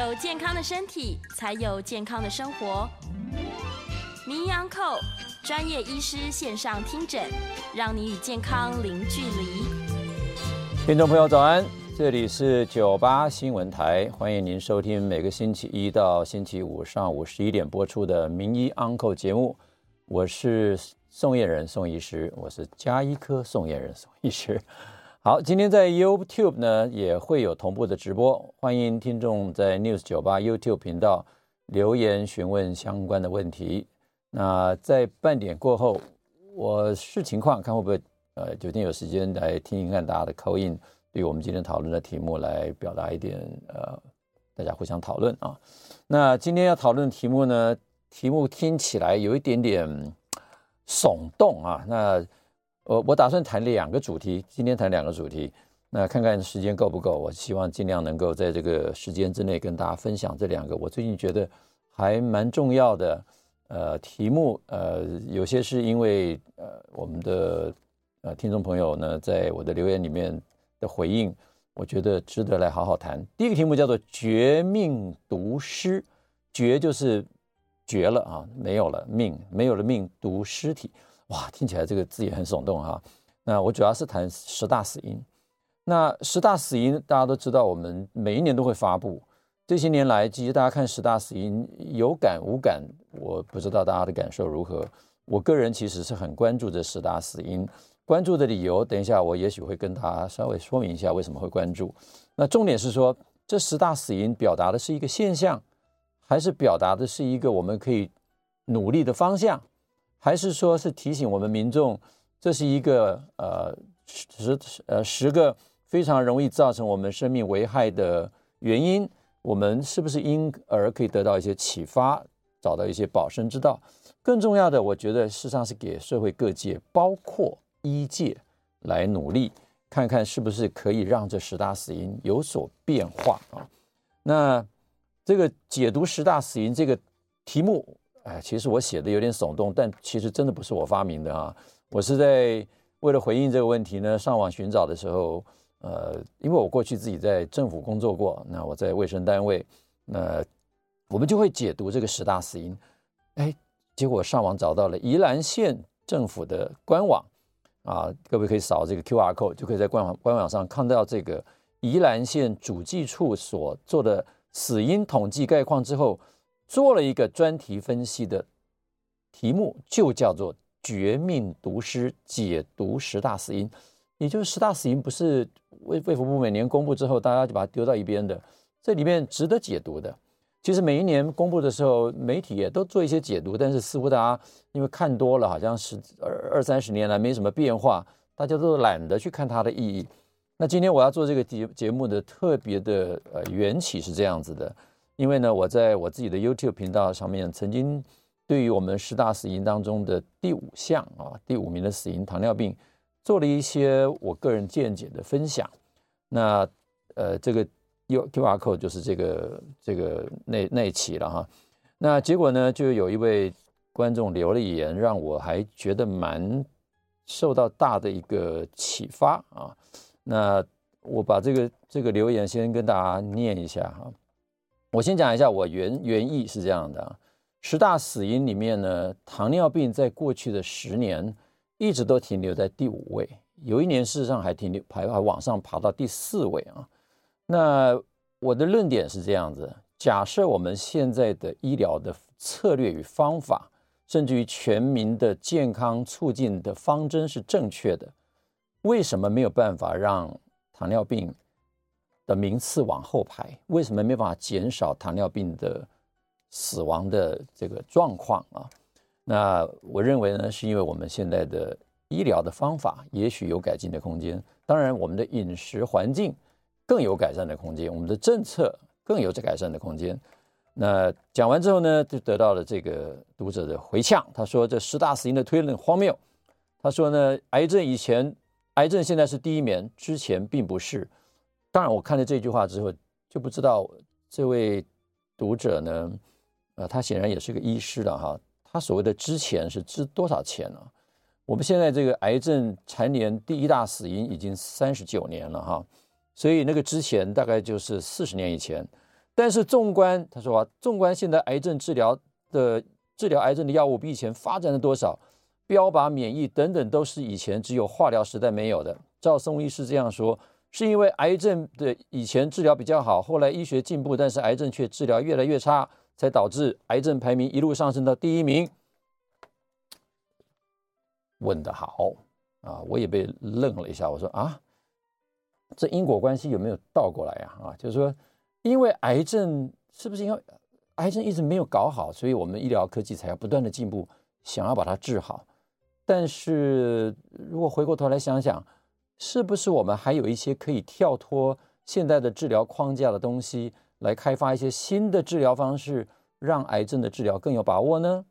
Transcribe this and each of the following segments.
有健康的身体，才有健康的生活。名医 Uncle 专业医师线上听诊，让你与健康零距离。听众朋友早安，这里是九八新闻台，欢迎您收听每个星期一到星期五上午十一点播出的名医 Uncle 节目。我是宋燕人宋医师，我是加医科宋燕人宋医师。好，今天在 YouTube 呢也会有同步的直播，欢迎听众在 News 九八 YouTube 频道留言询问相关的问题。那在半点过后，我视情况看会不会呃，决定有时间来听一看大家的 call in，对我们今天讨论的题目来表达一点呃，大家互相讨论啊。那今天要讨论的题目呢，题目听起来有一点点耸动啊，那。我我打算谈两个主题，今天谈两个主题，那看看时间够不够。我希望尽量能够在这个时间之内跟大家分享这两个我最近觉得还蛮重要的呃题目。呃，有些是因为呃我们的呃听众朋友呢在我的留言里面的回应，我觉得值得来好好谈。第一个题目叫做“绝命毒尸”，绝就是绝了啊，没有了命，没有了命，毒尸体。哇，听起来这个字也很耸动哈。那我主要是谈十大死因。那十大死因大家都知道，我们每一年都会发布。这些年来，其实大家看十大死因有感无感，我不知道大家的感受如何。我个人其实是很关注这十大死因，关注的理由，等一下我也许会跟大家稍微说明一下为什么会关注。那重点是说，这十大死因表达的是一个现象，还是表达的是一个我们可以努力的方向？还是说是提醒我们民众，这是一个呃十呃十个非常容易造成我们生命危害的原因，我们是不是因而可以得到一些启发，找到一些保身之道？更重要的，我觉得事实上是给社会各界，包括医界来努力，看看是不是可以让这十大死因有所变化啊？那这个解读十大死因这个题目。哎，其实我写的有点耸动，但其实真的不是我发明的啊！我是在为了回应这个问题呢，上网寻找的时候，呃，因为我过去自己在政府工作过，那我在卫生单位，那我们就会解读这个十大死因。哎，结果上网找到了宜兰县政府的官网啊，各位可以扫这个 QR code，就可以在官网官网上看到这个宜兰县主计处所做的死因统计概况之后。做了一个专题分析的题目，就叫做“绝命毒师解读十大死因”，也就是十大死因不是卫卫福部每年公布之后，大家就把它丢到一边的。这里面值得解读的，其实每一年公布的时候，媒体也都做一些解读，但是似乎大家因为看多了，好像是二二三十年来没什么变化，大家都懒得去看它的意义。那今天我要做这个节节目的特别的呃缘起是这样子的。因为呢，我在我自己的 YouTube 频道上面曾经对于我们十大死因当中的第五项啊，第五名的死因糖尿病做了一些我个人见解的分享。那呃，这个 QR code 就是这个这个那那一期了哈。那结果呢，就有一位观众留了言，让我还觉得蛮受到大的一个启发啊。那我把这个这个留言先跟大家念一下哈。我先讲一下，我原原意是这样的，十大死因里面呢，糖尿病在过去的十年一直都停留在第五位，有一年事实上还停留排还往上爬到第四位啊。那我的论点是这样子：假设我们现在的医疗的策略与方法，甚至于全民的健康促进的方针是正确的，为什么没有办法让糖尿病的名次往后排，为什么没办法减少糖尿病的死亡的这个状况啊？那我认为呢，是因为我们现在的医疗的方法也许有改进的空间，当然我们的饮食环境更有改善的空间，我们的政策更有这改善的空间。那讲完之后呢，就得到了这个读者的回呛，他说这十大死因的推论荒谬。他说呢，癌症以前，癌症现在是第一名，之前并不是。当然，我看了这句话之后，就不知道这位读者呢，呃，他显然也是个医师了哈。他所谓的之前是值多少钱呢？我们现在这个癌症蝉联第一大死因已经三十九年了哈，所以那个之前大概就是四十年以前。但是纵观他说啊，纵观现在癌症治疗的治疗癌症的药物比以前发展了多少，标靶、免疫等等都是以前只有化疗时代没有的。赵松医师这样说，是因为癌症的以前治疗比较好，后来医学进步，但是癌症却治疗越来越差，才导致癌症排名一路上升到第一名。问得好啊！我也被愣了一下。我说啊，这因果关系有没有倒过来呀？啊，就是说，因为癌症是不是因为癌症一直没有搞好，所以我们医疗科技才要不断的进步，想要把它治好。但是如果回过头来想想，是不是我们还有一些可以跳脱现在的治疗框架的东西，来开发一些新的治疗方式，让癌症的治疗更有把握呢？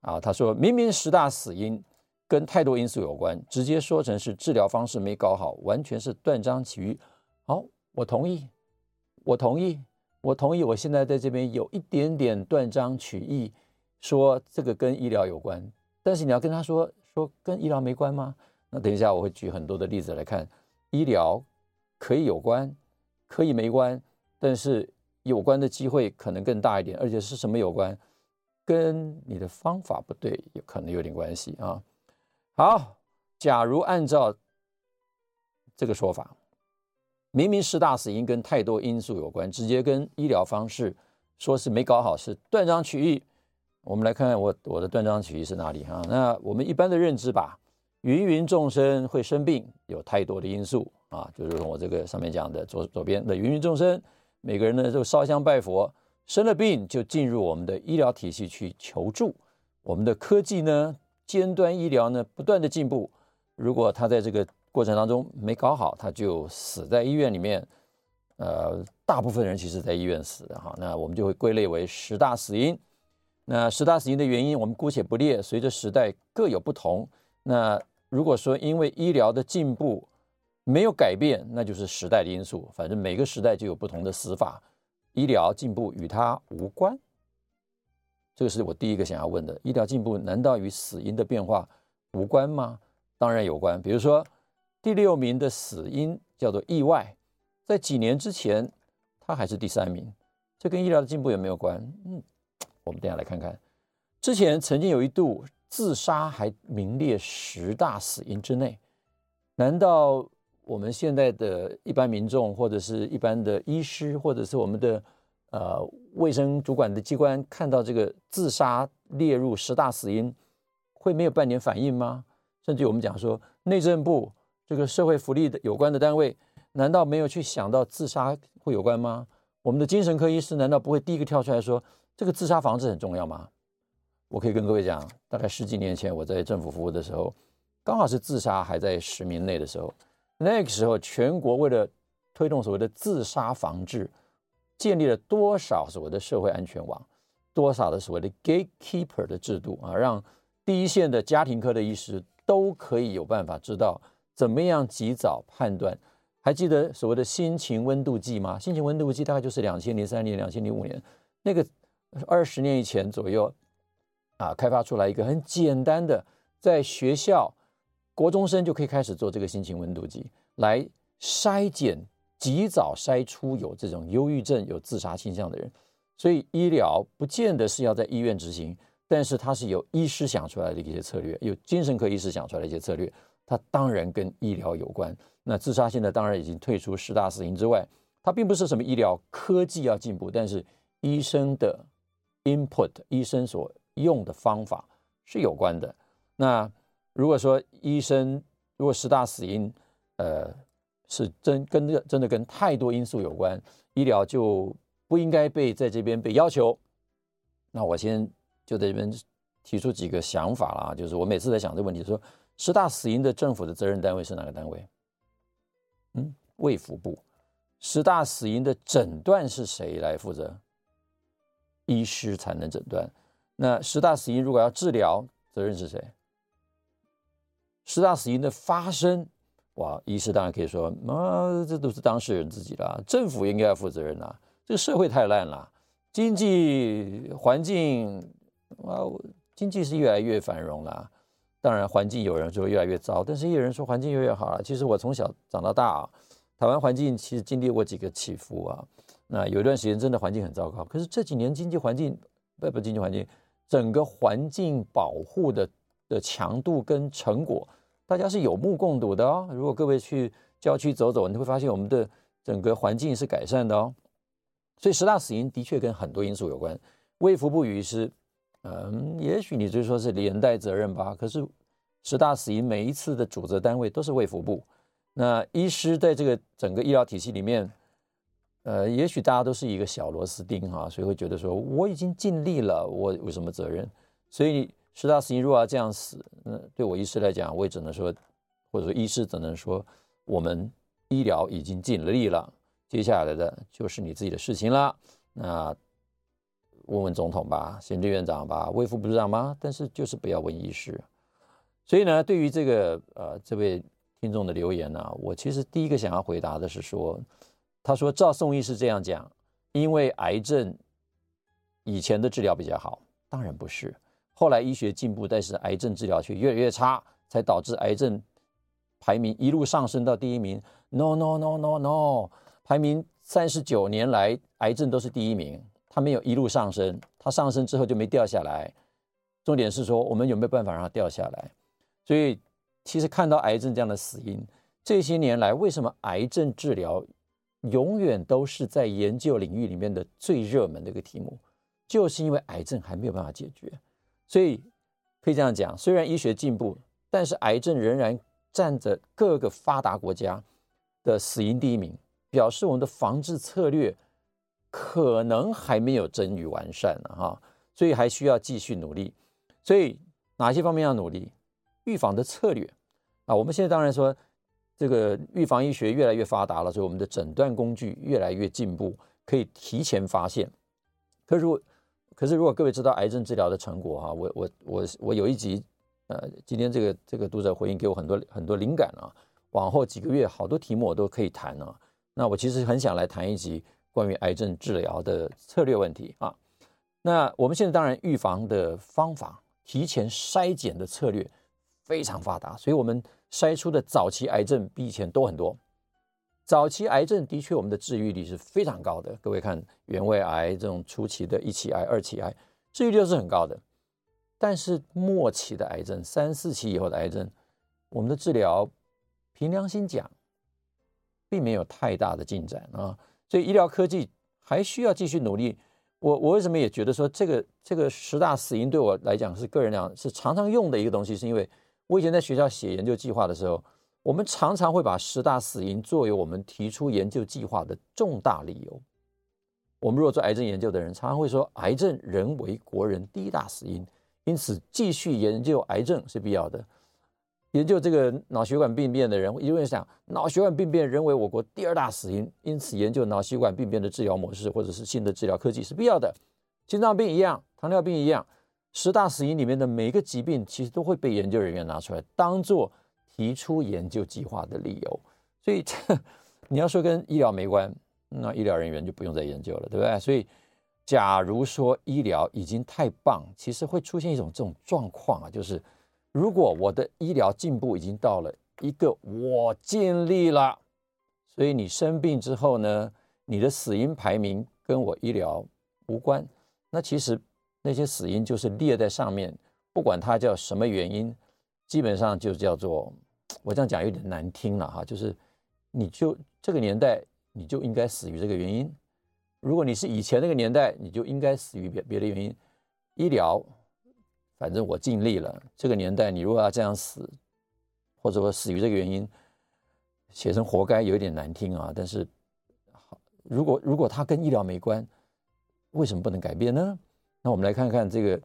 啊，他说明明十大死因。跟太多因素有关，直接说成是治疗方式没搞好，完全是断章取义。好，我同意，我同意，我同意。我现在在这边有一点点断章取义，说这个跟医疗有关。但是你要跟他说说跟医疗没关吗？那等一下我会举很多的例子来看，医疗可以有关，可以没关，但是有关的机会可能更大一点，而且是什么有关？跟你的方法不对，有可能有点关系啊。好，假如按照这个说法，明明十大死因跟太多因素有关，直接跟医疗方式说是没搞好，是断章取义。我们来看看我我的断章取义是哪里哈？那我们一般的认知吧，芸芸众生会生病，有太多的因素啊，就如同我这个上面讲的左左边的芸芸众生，每个人呢都烧香拜佛，生了病就进入我们的医疗体系去求助，我们的科技呢，尖端医疗呢，不断的进步，如果他在这个过程当中没搞好，他就死在医院里面。呃，大部分人其实在医院死的哈，那我们就会归类为十大死因。那十大死因的原因，我们姑且不列，随着时代各有不同。那如果说因为医疗的进步没有改变，那就是时代的因素。反正每个时代就有不同的死法，医疗进步与它无关。这个是我第一个想要问的：医疗进步难道与死因的变化无关吗？当然有关。比如说，第六名的死因叫做意外，在几年之前，他还是第三名，这跟医疗的进步有没有关？嗯，我们等下来看看。之前曾经有一度自杀还名列十大死因之内，难道我们现在的一般民众，或者是一般的医师，或者是我们的？呃，卫生主管的机关看到这个自杀列入十大死因，会没有半点反应吗？甚至我们讲说，内政部这个社会福利的有关的单位，难道没有去想到自杀会有关吗？我们的精神科医师难道不会第一个跳出来说，这个自杀防治很重要吗？我可以跟各位讲，大概十几年前我在政府服务的时候，刚好是自杀还在十名内的时候，那个时候全国为了推动所谓的自杀防治。建立了多少所谓的社会安全网，多少的所谓的 gatekeeper 的制度啊，让第一线的家庭科的医师都可以有办法知道怎么样及早判断。还记得所谓的心情温度计吗？心情温度计大概就是两千零三年、两千零五年那个二十年以前左右啊，开发出来一个很简单的，在学校国中生就可以开始做这个心情温度计来筛检。及早筛出有这种忧郁症、有自杀倾向的人，所以医疗不见得是要在医院执行，但是它是由医师想出来的一些策略，有精神科医师想出来的一些策略，它当然跟医疗有关。那自杀现在当然已经退出十大死因之外，它并不是什么医疗科技要进步，但是医生的 input，医生所用的方法是有关的。那如果说医生如果十大死因，呃。是真跟这真的跟太多因素有关，医疗就不应该被在这边被要求。那我先就在这边提出几个想法啦，就是我每次在想这个问题，说十大死因的政府的责任单位是哪个单位？嗯，卫福部。十大死因的诊断是谁来负责？医师才能诊断。那十大死因如果要治疗，责任是谁？十大死因的发生。哇，医师当然可以说，啊，这都是当事人自己啦，政府应该要负责任啦。这个社会太烂了，经济环境啊，经济是越来越繁荣了。当然，环境有人说越来越糟，但是也有人说环境越来越好了。其实我从小长到大啊，台湾环境其实经历过几个起伏啊。那有一段时间真的环境很糟糕，可是这几年经济环境不不经济环境，整个环境保护的的强度跟成果，大家是有目共睹的哦。如果各位去郊区走走，你会发现我们的整个环境是改善的哦。所以十大死因的确跟很多因素有关。卫福部医师，嗯，也许你就说是连带责任吧。可是十大死因每一次的主责单位都是卫福部，那医师在这个整个医疗体系里面。呃，也许大家都是一个小螺丝钉哈，所以会觉得说我已经尽力了，我有什么责任？所以十大死因如果要这样死，那对我医师来讲，我也只能说，或者说医师只能说，我们医疗已经尽力了，接下来的就是你自己的事情了。那问问总统吧，行政院长吧，卫副部长吗？但是就是不要问医师。所以呢，对于这个呃这位听众的留言呢，我其实第一个想要回答的是说。他说：“照宋义是这样讲，因为癌症以前的治疗比较好，当然不是。后来医学进步，但是癌症治疗却越来越差，才导致癌症排名一路上升到第一名。No no no no no，排名三十九年来癌症都是第一名，它没有一路上升，它上升之后就没掉下来。重点是说，我们有没有办法让它掉下来？所以，其实看到癌症这样的死因，这些年来为什么癌症治疗？”永远都是在研究领域里面的最热门的一个题目，就是因为癌症还没有办法解决，所以可以这样讲：虽然医学进步，但是癌症仍然占着各个发达国家的死因第一名，表示我们的防治策略可能还没有臻于完善呢，哈，所以还需要继续努力。所以哪些方面要努力？预防的策略啊，我们现在当然说。这个预防医学越来越发达了，所以我们的诊断工具越来越进步，可以提前发现。可是如果，可是如果各位知道癌症治疗的成果哈，我我我我有一集，呃，今天这个这个读者回应给我很多很多灵感啊，往后几个月好多题目我都可以谈啊。那我其实很想来谈一集关于癌症治疗的策略问题啊。那我们现在当然预防的方法，提前筛检的策略非常发达，所以我们。筛出的早期癌症比以前多很多。早期癌症的确，我们的治愈率是非常高的。各位看，原位癌这种初期的一期癌、二期癌，治愈率是很高的。但是末期的癌症、三四期以后的癌症，我们的治疗，凭良心讲，并没有太大的进展啊。所以医疗科技还需要继续努力。我我为什么也觉得说，这个这个十大死因对我来讲是个人讲是常常用的一个东西，是因为。我以前在学校写研究计划的时候，我们常常会把十大死因作为我们提出研究计划的重大理由。我们如果做癌症研究的人，常常会说，癌症仍为国人第一大死因，因此继续研究癌症是必要的。研究这个脑血管病变的人，因为想脑血管病变仍为我国第二大死因，因此研究脑血管病变的治疗模式或者是新的治疗科技是必要的。心脏病一样，糖尿病一样。十大死因里面的每一个疾病，其实都会被研究人员拿出来当做提出研究计划的理由。所以，你要说跟医疗没关，那医疗人员就不用再研究了，对不对？所以，假如说医疗已经太棒，其实会出现一种这种状况啊，就是如果我的医疗进步已经到了一个我尽力了，所以你生病之后呢，你的死因排名跟我医疗无关，那其实。那些死因就是列在上面，不管它叫什么原因，基本上就叫做我这样讲有点难听了哈，就是你就这个年代你就应该死于这个原因。如果你是以前那个年代，你就应该死于别别的原因。医疗，反正我尽力了。这个年代你如果要这样死，或者说死于这个原因，写成活该有一点难听啊。但是，如果如果它跟医疗没关，为什么不能改变呢？那我们来看看这个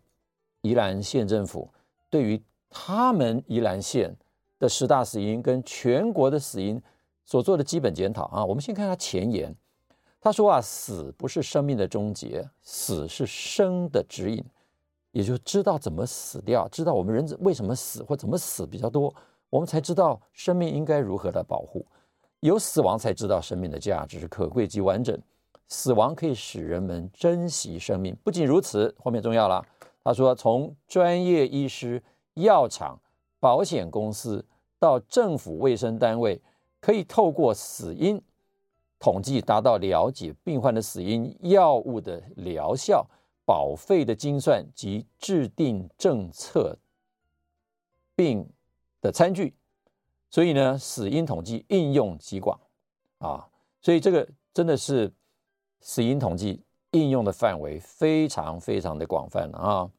宜兰县政府对于他们宜兰县的十大死因跟全国的死因所做的基本检讨啊。我们先看他前言，他说啊，死不是生命的终结，死是生的指引，也就知道怎么死掉，知道我们人为什么死或怎么死比较多，我们才知道生命应该如何的保护。有死亡才知道生命的价值可贵及完整。死亡可以使人们珍惜生命。不仅如此，后面重要了。他说，从专业医师、药厂、保险公司到政府卫生单位，可以透过死因统计达到了解病患的死因、药物的疗效、保费的精算及制定政策病的餐具。所以呢，死因统计应用极广啊，所以这个真的是死因统计应用的范围非常非常的广泛了啊。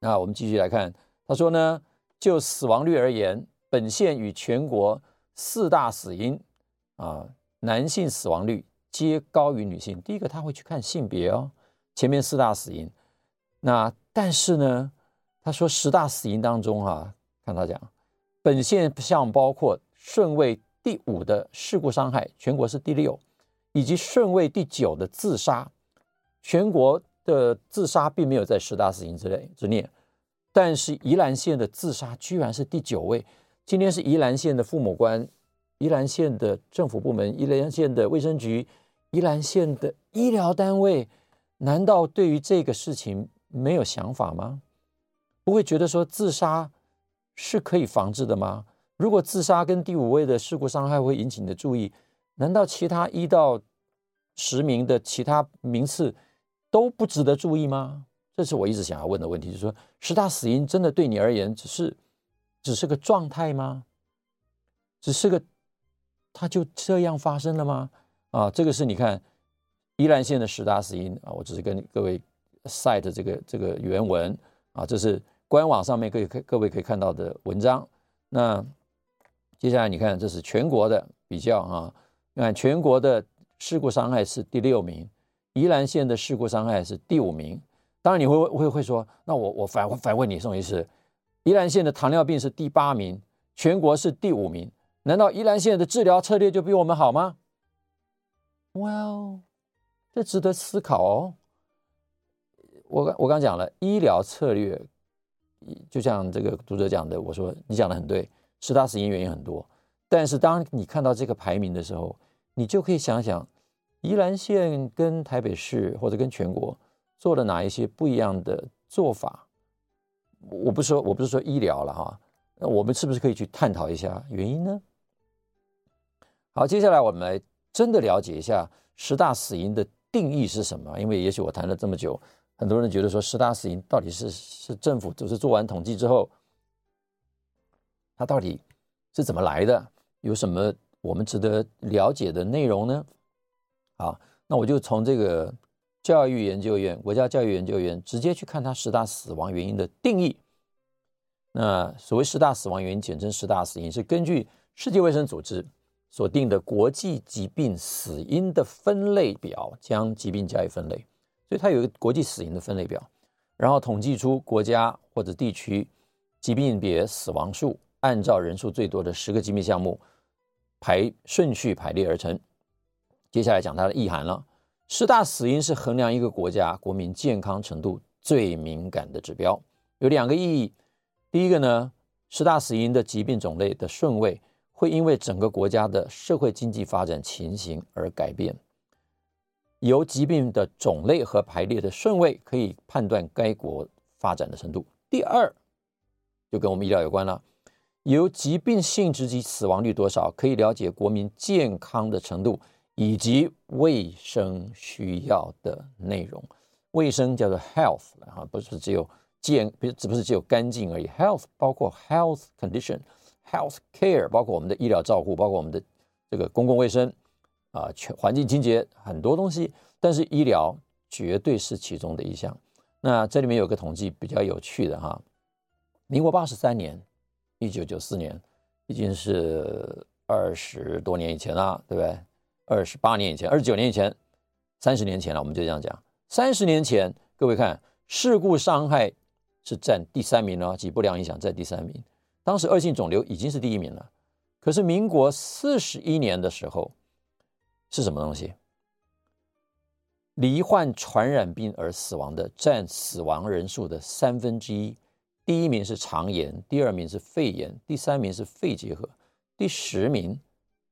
那我们继续来看，他说呢，就死亡率而言，本县与全国四大死因啊，男性死亡率皆高于女性。第一个他会去看性别哦，前面四大死因。那但是呢，他说十大死因当中啊，看他讲。本县项包括顺位第五的事故伤害，全国是第六，以及顺位第九的自杀，全国的自杀并没有在十大死因之内之列，但是宜兰县的自杀居然是第九位。今天是宜兰县的父母官、宜兰县的政府部门、宜兰县的卫生局、宜兰县的医疗单位，难道对于这个事情没有想法吗？不会觉得说自杀？是可以防治的吗？如果自杀跟第五位的事故伤害会引起你的注意，难道其他一到十名的其他名次都不值得注意吗？这是我一直想要问的问题，就是说十大死因真的对你而言只是只是个状态吗？只是个它就这样发生了吗？啊，这个是你看宜兰县的十大死因啊，我只是跟各位 cite 这个这个原文啊，这是。官网上面可以各各位可以看到的文章，那接下来你看，这是全国的比较啊，你看全国的事故伤害是第六名，宜兰县的事故伤害是第五名。当然你会会会说，那我我反反问你宋医师，宜兰县的糖尿病是第八名，全国是第五名，难道宜兰县的治疗策略就比我们好吗？Well，这值得思考哦。我刚我刚讲了医疗策略。就像这个读者讲的，我说你讲的很对，十大死因原因很多，但是当你看到这个排名的时候，你就可以想想，宜兰县跟台北市或者跟全国做了哪一些不一样的做法。我不说，我不是说医疗了哈，那我们是不是可以去探讨一下原因呢？好，接下来我们来真的了解一下十大死因的定义是什么，因为也许我谈了这么久。很多人觉得说十大死因到底是是政府就是做完统计之后，它到底是怎么来的？有什么我们值得了解的内容呢？好，那我就从这个教育研究院国家教育研究院直接去看它十大死亡原因的定义。那所谓十大死亡原因，简称十大死因，是根据世界卫生组织所定的国际疾病死因的分类表，将疾病加以分类。所以它有一个国际死因的分类表，然后统计出国家或者地区疾病别死亡数，按照人数最多的十个疾病项目排顺序排列而成。接下来讲它的意涵了。十大死因是衡量一个国家国民健康程度最敏感的指标，有两个意义。第一个呢，十大死因的疾病种类的顺位会因为整个国家的社会经济发展情形而改变。由疾病的种类和排列的顺位可以判断该国发展的程度。第二，就跟我们医疗有关了。由疾病性质及死亡率多少，可以了解国民健康的程度以及卫生需要的内容。卫生叫做 health 啊，不是只有健，不是只不是只有干净而已。health 包括 health condition、health care，包括我们的医疗照护，包括我们的这个公共卫生。啊，全环境清洁很多东西，但是医疗绝对是其中的一项。那这里面有个统计比较有趣的哈，民国八十三年，一九九四年，已经是二十多年以前了，对不对？二十八年以前，二十九年以前，三十年前了，我们就这样讲。三十年前，各位看，事故伤害是占第三名了，及不良影响占第三名。当时恶性肿瘤已经是第一名了，可是民国四十一年的时候。是什么东西？罹患传染病而死亡的占死亡人数的三分之一。第一名是肠炎，第二名是肺炎，第三名是肺结核，第十名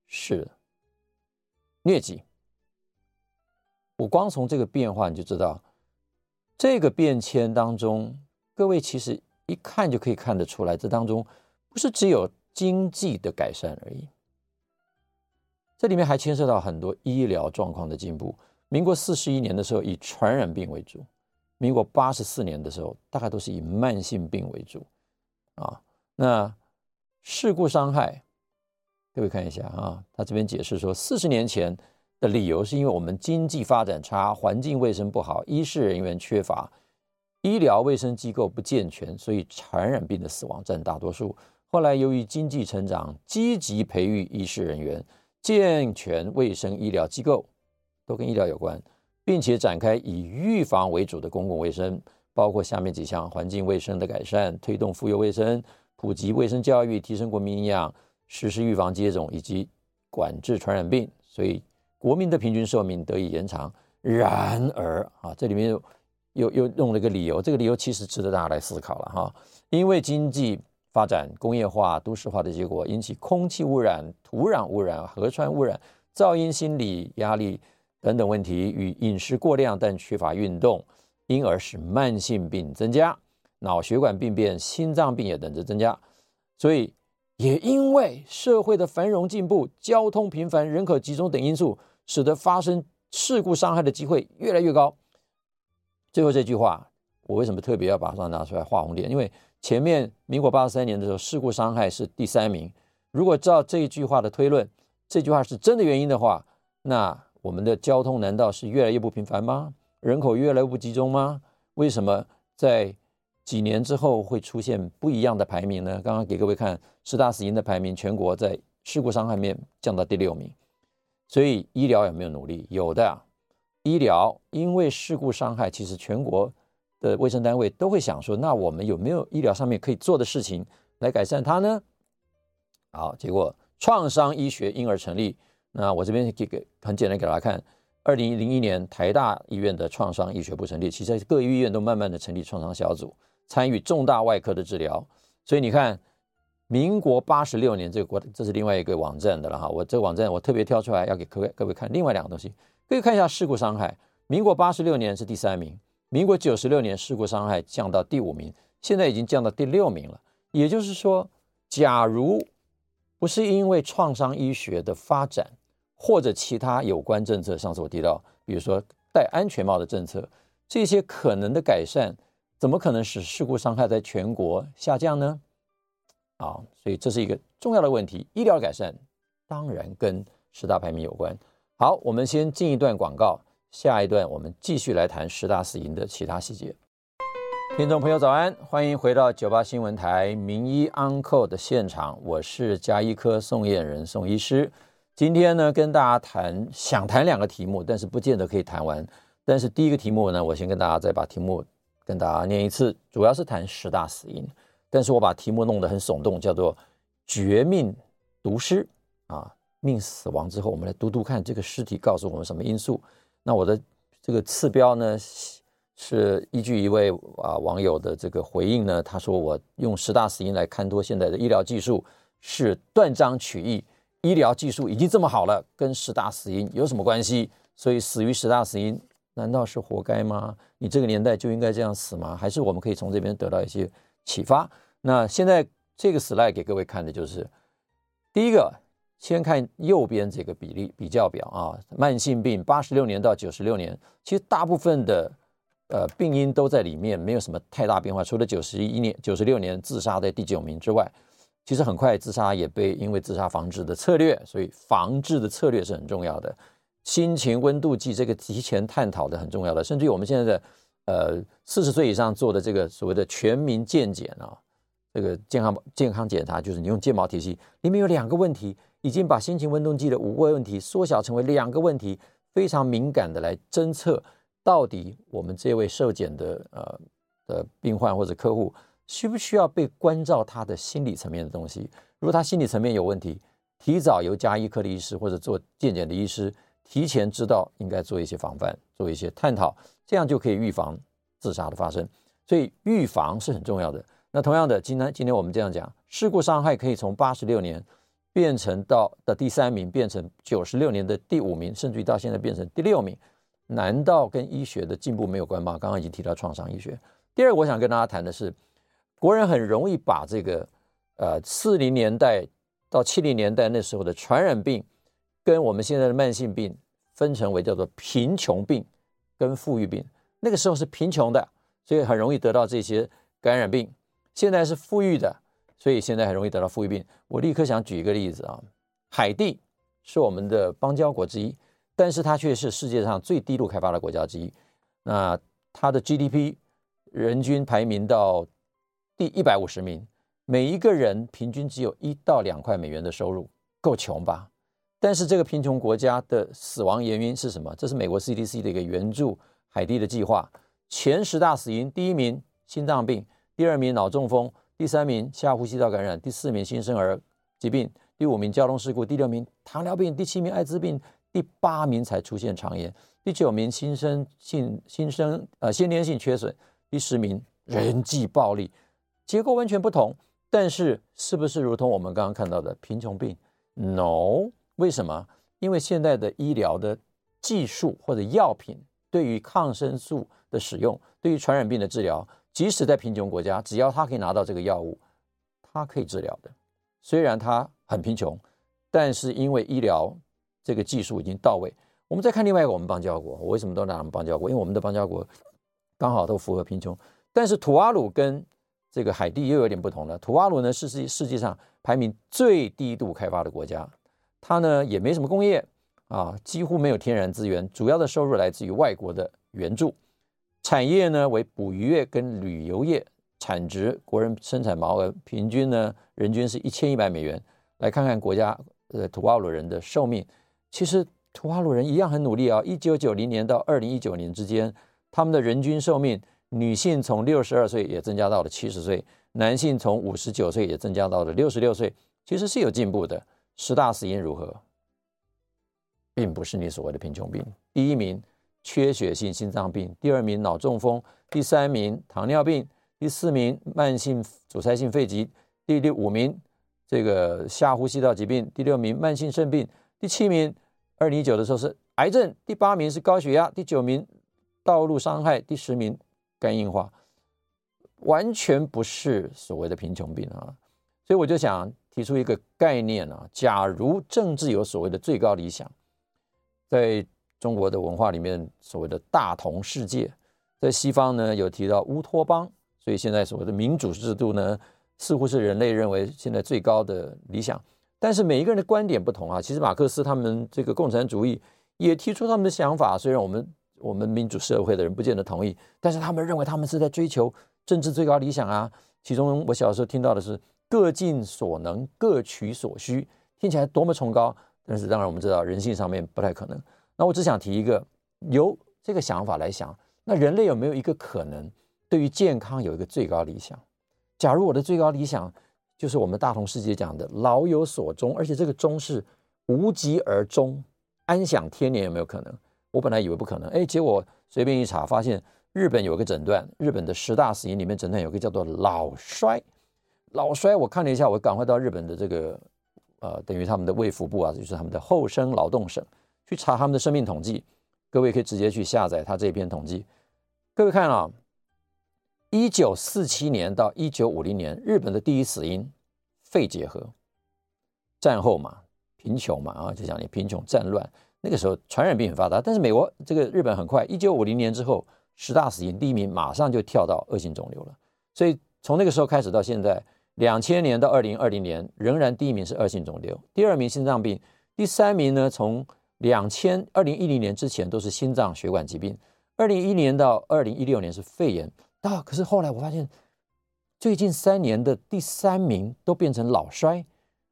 是疟疾。我光从这个变化你就知道，这个变迁当中，各位其实一看就可以看得出来，这当中不是只有经济的改善而已。这里面还牵涉到很多医疗状况的进步。民国四十一年的时候以传染病为主，民国八十四年的时候大概都是以慢性病为主啊。那事故伤害，各位看一下啊，他这边解释说，四十年前的理由是因为我们经济发展差，环境卫生不好，医事人员缺乏，医疗卫生机构不健全，所以传染病的死亡占大多数。后来由于经济成长，积极培育医事人员，健全卫生医疗机构。都跟医疗有关，并且展开以预防为主的公共卫生，包括下面几项：环境卫生的改善，推动妇幼卫生，普及卫生教育，提升国民营养，实施预防接种以及管制传染病，所以国民的平均寿命得以延长。然而啊，这里面又又又用了一个理由，这个理由其实值得大家来思考了哈，因为经济发展、工业化、都市化的结果，引起空气污染、土壤污染、河川污染、噪音、心理压力。等等问题与饮食过量但缺乏运动，因而使慢性病增加，脑血管病变、心脏病也等着增加。所以也因为社会的繁荣进步、交通频繁、人口集中等因素，使得发生事故伤害的机会越来越高。最后这句话，我为什么特别要把它拿出来画红点？因为前面民国八十三年的时候，事故伤害是第三名。如果照这一句话的推论，这句话是真的原因的话，那。我们的交通难道是越来越不频繁吗？人口越来越不集中吗？为什么在几年之后会出现不一样的排名呢？刚刚给各位看十大死因的排名，全国在事故伤害面降到第六名。所以医疗有没有努力？有的。医疗因为事故伤害，其实全国的卫生单位都会想说，那我们有没有医疗上面可以做的事情来改善它呢？好，结果创伤医学因而成立。那我这边给给很简单给大家看，二零零一年台大医院的创伤医学部成立，其实各医院都慢慢的成立创伤小组，参与重大外科的治疗。所以你看，民国八十六年这个国，这是另外一个网站的了哈。我这个网站我特别挑出来要给各位各位看另外两个东西，可以看一下事故伤害。民国八十六年是第三名，民国九十六年事故伤害降到第五名，现在已经降到第六名了。也就是说，假如不是因为创伤医学的发展，或者其他有关政策，上次我提到，比如说戴安全帽的政策，这些可能的改善，怎么可能使事故伤害在全国下降呢？啊，所以这是一个重要的问题。医疗改善当然跟十大排名有关。好，我们先进一段广告，下一段我们继续来谈十大死因的其他细节。听众朋友早安，欢迎回到九八新闻台名医 Uncle 的现场，我是家医科宋燕人宋医师。今天呢，跟大家谈，想谈两个题目，但是不见得可以谈完。但是第一个题目呢，我先跟大家再把题目跟大家念一次，主要是谈十大死因。但是我把题目弄得很耸动，叫做“绝命毒尸”啊，命死亡之后，我们来读读看这个尸体告诉我们什么因素。那我的这个次标呢，是依据一位啊网友的这个回应呢，他说我用十大死因来勘多现在的医疗技术是断章取义。医疗技术已经这么好了，跟十大死因有什么关系？所以死于十大死因，难道是活该吗？你这个年代就应该这样死吗？还是我们可以从这边得到一些启发？那现在这个 slide 给各位看的就是，第一个，先看右边这个比例比较表啊，慢性病八十六年到九十六年，其实大部分的呃病因都在里面，没有什么太大变化，除了九十一年、九十六年自杀在第九名之外。其实很快，自杀也被因为自杀防治的策略，所以防治的策略是很重要的。心情温度计这个提前探讨的很重要的，甚至于我们现在的呃四十岁以上做的这个所谓的全民健检啊，这个健康健康检查，就是你用健保体系里面有两个问题，已经把心情温度计的五个问题缩小成为两个问题，非常敏感的来侦测到底我们这位受检的呃的病患或者客户。需不需要被关照他的心理层面的东西？如果他心理层面有问题，提早由加医科的医师或者做健检的医师提前知道，应该做一些防范，做一些探讨，这样就可以预防自杀的发生。所以预防是很重要的。那同样的，今天今天我们这样讲，事故伤害可以从八十六年变成到的第三名，变成九十六年的第五名，甚至于到现在变成第六名，难道跟医学的进步没有关吗？刚刚已经提到创伤医学。第二，我想跟大家谈的是。国人很容易把这个，呃，四零年代到七零年代那时候的传染病，跟我们现在的慢性病分成为叫做贫穷病跟富裕病。那个时候是贫穷的，所以很容易得到这些感染病；现在是富裕的，所以现在很容易得到富裕病。我立刻想举一个例子啊，海地是我们的邦交国之一，但是它却是世界上最低度开发的国家之一。那它的 GDP 人均排名到第一百五十名，每一个人平均只有一到两块美元的收入，够穷吧？但是这个贫穷国家的死亡原因是什么？这是美国 CDC 的一个援助海地的计划。前十大死因，第一名心脏病，第二名脑中风，第三名下呼吸道感染，第四名新生儿疾病，第五名交通事故，第六名糖尿病，第七名艾滋病，第八名才出现肠炎，第九名新生性新生呃先天性缺损，第十名人际暴力，结构完全不同。但是是不是如同我们刚刚看到的贫穷病？No。为什么？因为现在的医疗的技术或者药品对于抗生素的使用，对于传染病的治疗，即使在贫穷国家，只要他可以拿到这个药物，他可以治疗的。虽然他很贫穷，但是因为医疗这个技术已经到位。我们再看另外一个我们邦交国，我为什么都拿我们邦交国？因为我们的邦交国刚好都符合贫穷。但是土阿鲁跟这个海地又有点不同了。土瓦鲁呢是世世界上排名最低度开发的国家。它呢也没什么工业啊，几乎没有天然资源，主要的收入来自于外国的援助。产业呢为捕鱼业跟旅游业，产值国人生产毛额平均呢人均是一千一百美元。来看看国家呃土瓦鲁人的寿命，其实土瓦鲁人一样很努力啊。一九九零年到二零一九年之间，他们的人均寿命，女性从六十二岁也增加到了七十岁，男性从五十九岁也增加到了六十六岁，其实是有进步的。十大死因如何？并不是你所谓的贫穷病。第一名缺血性心脏病，第二名脑中风，第三名糖尿病，第四名慢性阻塞性肺疾，第第五名这个下呼吸道疾病，第六名慢性肾病，第七名二零一九的时候是癌症，第八名是高血压，第九名道路伤害，第十名肝硬化，完全不是所谓的贫穷病啊！所以我就想。提出一个概念啊，假如政治有所谓的最高理想，在中国的文化里面，所谓的大同世界，在西方呢有提到乌托邦，所以现在所谓的民主制度呢，似乎是人类认为现在最高的理想。但是每一个人的观点不同啊，其实马克思他们这个共产主义也提出他们的想法，虽然我们我们民主社会的人不见得同意，但是他们认为他们是在追求政治最高理想啊。其中我小时候听到的是。各尽所能，各取所需，听起来多么崇高！但是当然我们知道人性上面不太可能。那我只想提一个，由这个想法来想，那人类有没有一个可能，对于健康有一个最高理想？假如我的最高理想就是我们大同世界讲的老有所终，而且这个终是无疾而终，安享天年，有没有可能？我本来以为不可能，哎，结果随便一查，发现日本有个诊断，日本的十大死因里面诊断有个叫做老衰。老衰，我看了一下，我赶快到日本的这个，呃，等于他们的卫福部啊，就是他们的厚生劳动省去查他们的生命统计。各位可以直接去下载他这篇统计。各位看啊，一九四七年到一九五零年，日本的第一死因肺结核。战后嘛，贫穷嘛，啊，就讲你贫穷战乱，那个时候传染病很发达。但是美国这个日本很快，一九五零年之后，十大死因第一名马上就跳到恶性肿瘤了。所以从那个时候开始到现在。两千年到二零二零年，仍然第一名是恶性肿瘤，第二名心脏病，第三名呢，从两千二零一零年之前都是心脏血管疾病，二零一一年到二零一六年是肺炎。啊，可是后来我发现，最近三年的第三名都变成老衰，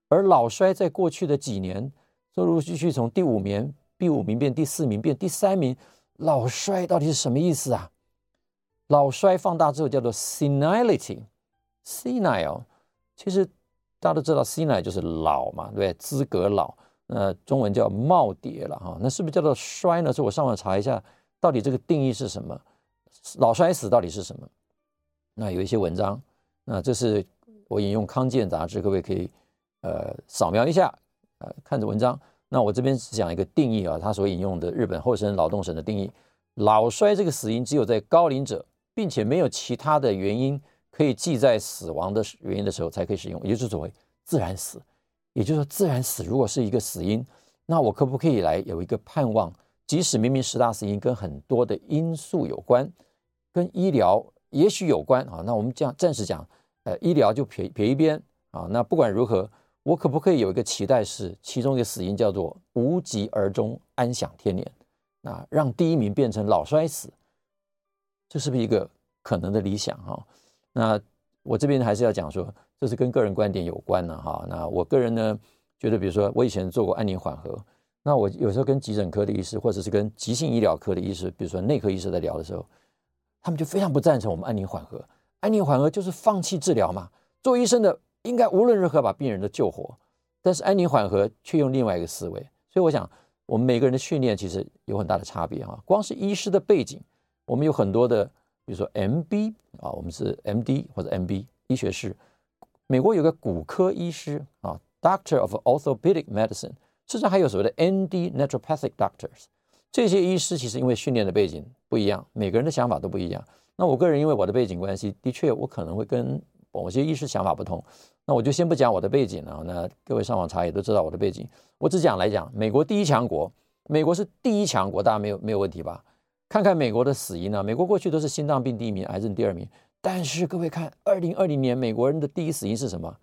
而老衰在过去的几年，陆陆续续从第五名、第五名变第四名，变第三名。老衰到底是什么意思啊？老衰放大之后叫做 senility。senile，其实大家都知道 senile 就是老嘛，对不对，资格老，呃，中文叫耄耋了哈。那是不是叫做衰呢？所以我上网查一下，到底这个定义是什么？老衰死到底是什么？那有一些文章，那这是我引用康健杂志，各位可以呃扫描一下，呃看着文章。那我这边只讲一个定义啊，他所引用的日本厚生劳动省的定义，老衰这个死因只有在高龄者，并且没有其他的原因。可以记在死亡的原因的时候才可以使用，也就是所谓自然死。也就是说，自然死如果是一个死因，那我可不可以来有一个盼望？即使明明十大死因跟很多的因素有关，跟医疗也许有关啊，那我们这样暂时讲，呃，医疗就撇撇一边啊。那不管如何，我可不可以有一个期待是，其中一个死因叫做无疾而终，安享天年？那让第一名变成老衰死，这是不是一个可能的理想哈？那我这边还是要讲说，这是跟个人观点有关的哈。那我个人呢，觉得比如说我以前做过安宁缓和，那我有时候跟急诊科的医师，或者是跟急性医疗科的医师，比如说内科医师在聊的时候，他们就非常不赞成我们安宁缓和。安宁缓和就是放弃治疗嘛，做医生的应该无论如何把病人都救活，但是安宁缓和却用另外一个思维。所以我想。我们每个人的训练其实有很大的差别哈，光是医师的背景，我们有很多的，比如说 MB 啊，我们是 MD 或者 MB 医学士。美国有个骨科医师啊，Doctor of Orthopedic Medicine，甚至还有所谓的 ND Naturopathic Doctors。这些医师其实因为训练的背景不一样，每个人的想法都不一样。那我个人因为我的背景关系，的确我可能会跟某些医师想法不同。那我就先不讲我的背景了。那各位上网查也都知道我的背景。我只讲来讲，美国第一强国，美国是第一强国，大家没有没有问题吧？看看美国的死因呢？美国过去都是心脏病第一名，癌症第二名。但是各位看，二零二零年美国人的第一死因是什么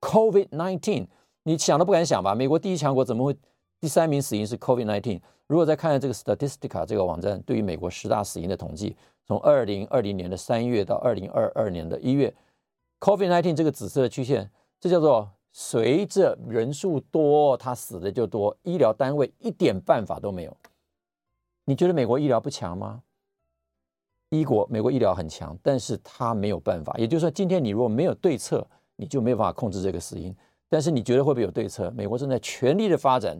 ？COVID-19。你想都不敢想吧？美国第一强国怎么会第三名死因是 COVID-19？如果再看看这个 Statistica 这个网站对于美国十大死因的统计，从二零二零年的三月到二零二二年的一月。COVID-19 这个紫色的曲线，这叫做随着人数多，它死的就多，医疗单位一点办法都没有。你觉得美国医疗不强吗？医国美国医疗很强，但是它没有办法。也就是说，今天你如果没有对策，你就没有办法控制这个死因。但是你觉得会不会有对策？美国正在全力的发展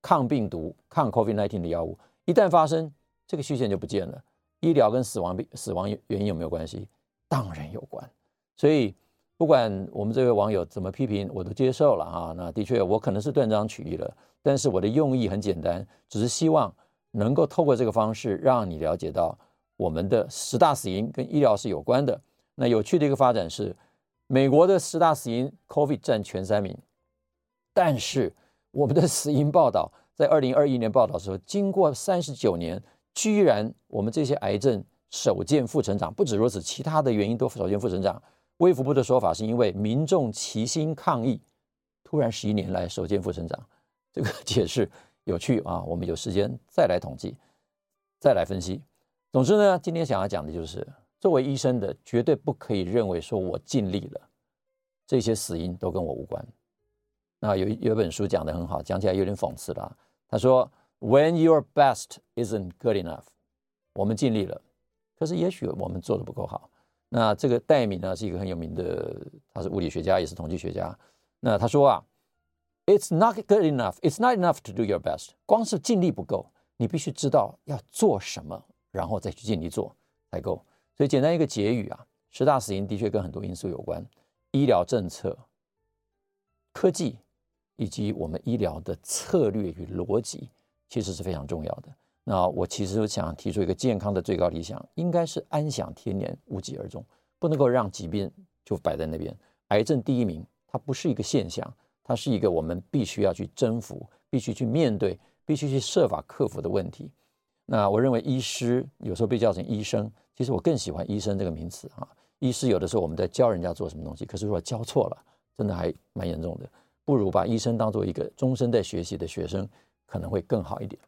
抗病毒、抗 COVID-19 的药物。一旦发生，这个曲线就不见了。医疗跟死亡病死亡原因有没有关系？当然有关。所以。不管我们这位网友怎么批评，我都接受了哈。那的确，我可能是断章取义了，但是我的用意很简单，只是希望能够透过这个方式，让你了解到我们的十大死因跟医疗是有关的。那有趣的一个发展是，美国的十大死因 COVID 占前三名，但是我们的死因报道在二零二一年报道的时候，经过三十九年，居然我们这些癌症首见副成长。不止如此，其他的原因都首见副成长。卫福部的说法是因为民众齐心抗疫，突然十一年来首见负成长，这个 解释有趣啊！我们有时间再来统计，再来分析。总之呢，今天想要讲的就是，作为医生的绝对不可以认为说我尽力了，这些死因都跟我无关。那有有本书讲的很好，讲起来有点讽刺了。他说：“When your best isn't good enough，我们尽力了，可是也许我们做的不够好。”那这个戴米呢，是一个很有名的，他是物理学家，也是统计学家。那他说啊，It's not good enough. It's not enough to do your best. 光是尽力不够，你必须知道要做什么，然后再去尽力做才够。所以简单一个结语啊，十大死因的确跟很多因素有关，医疗政策、科技以及我们医疗的策略与逻辑，其实是非常重要的。那我其实想提出一个健康的最高理想，应该是安享天年，无疾而终，不能够让疾病就摆在那边。癌症第一名，它不是一个现象，它是一个我们必须要去征服、必须去面对、必须去设法克服的问题。那我认为医师有时候被叫成医生，其实我更喜欢医生这个名词啊。医师有的时候我们在教人家做什么东西，可是如果教错了，真的还蛮严重的。不如把医生当做一个终身在学习的学生，可能会更好一点。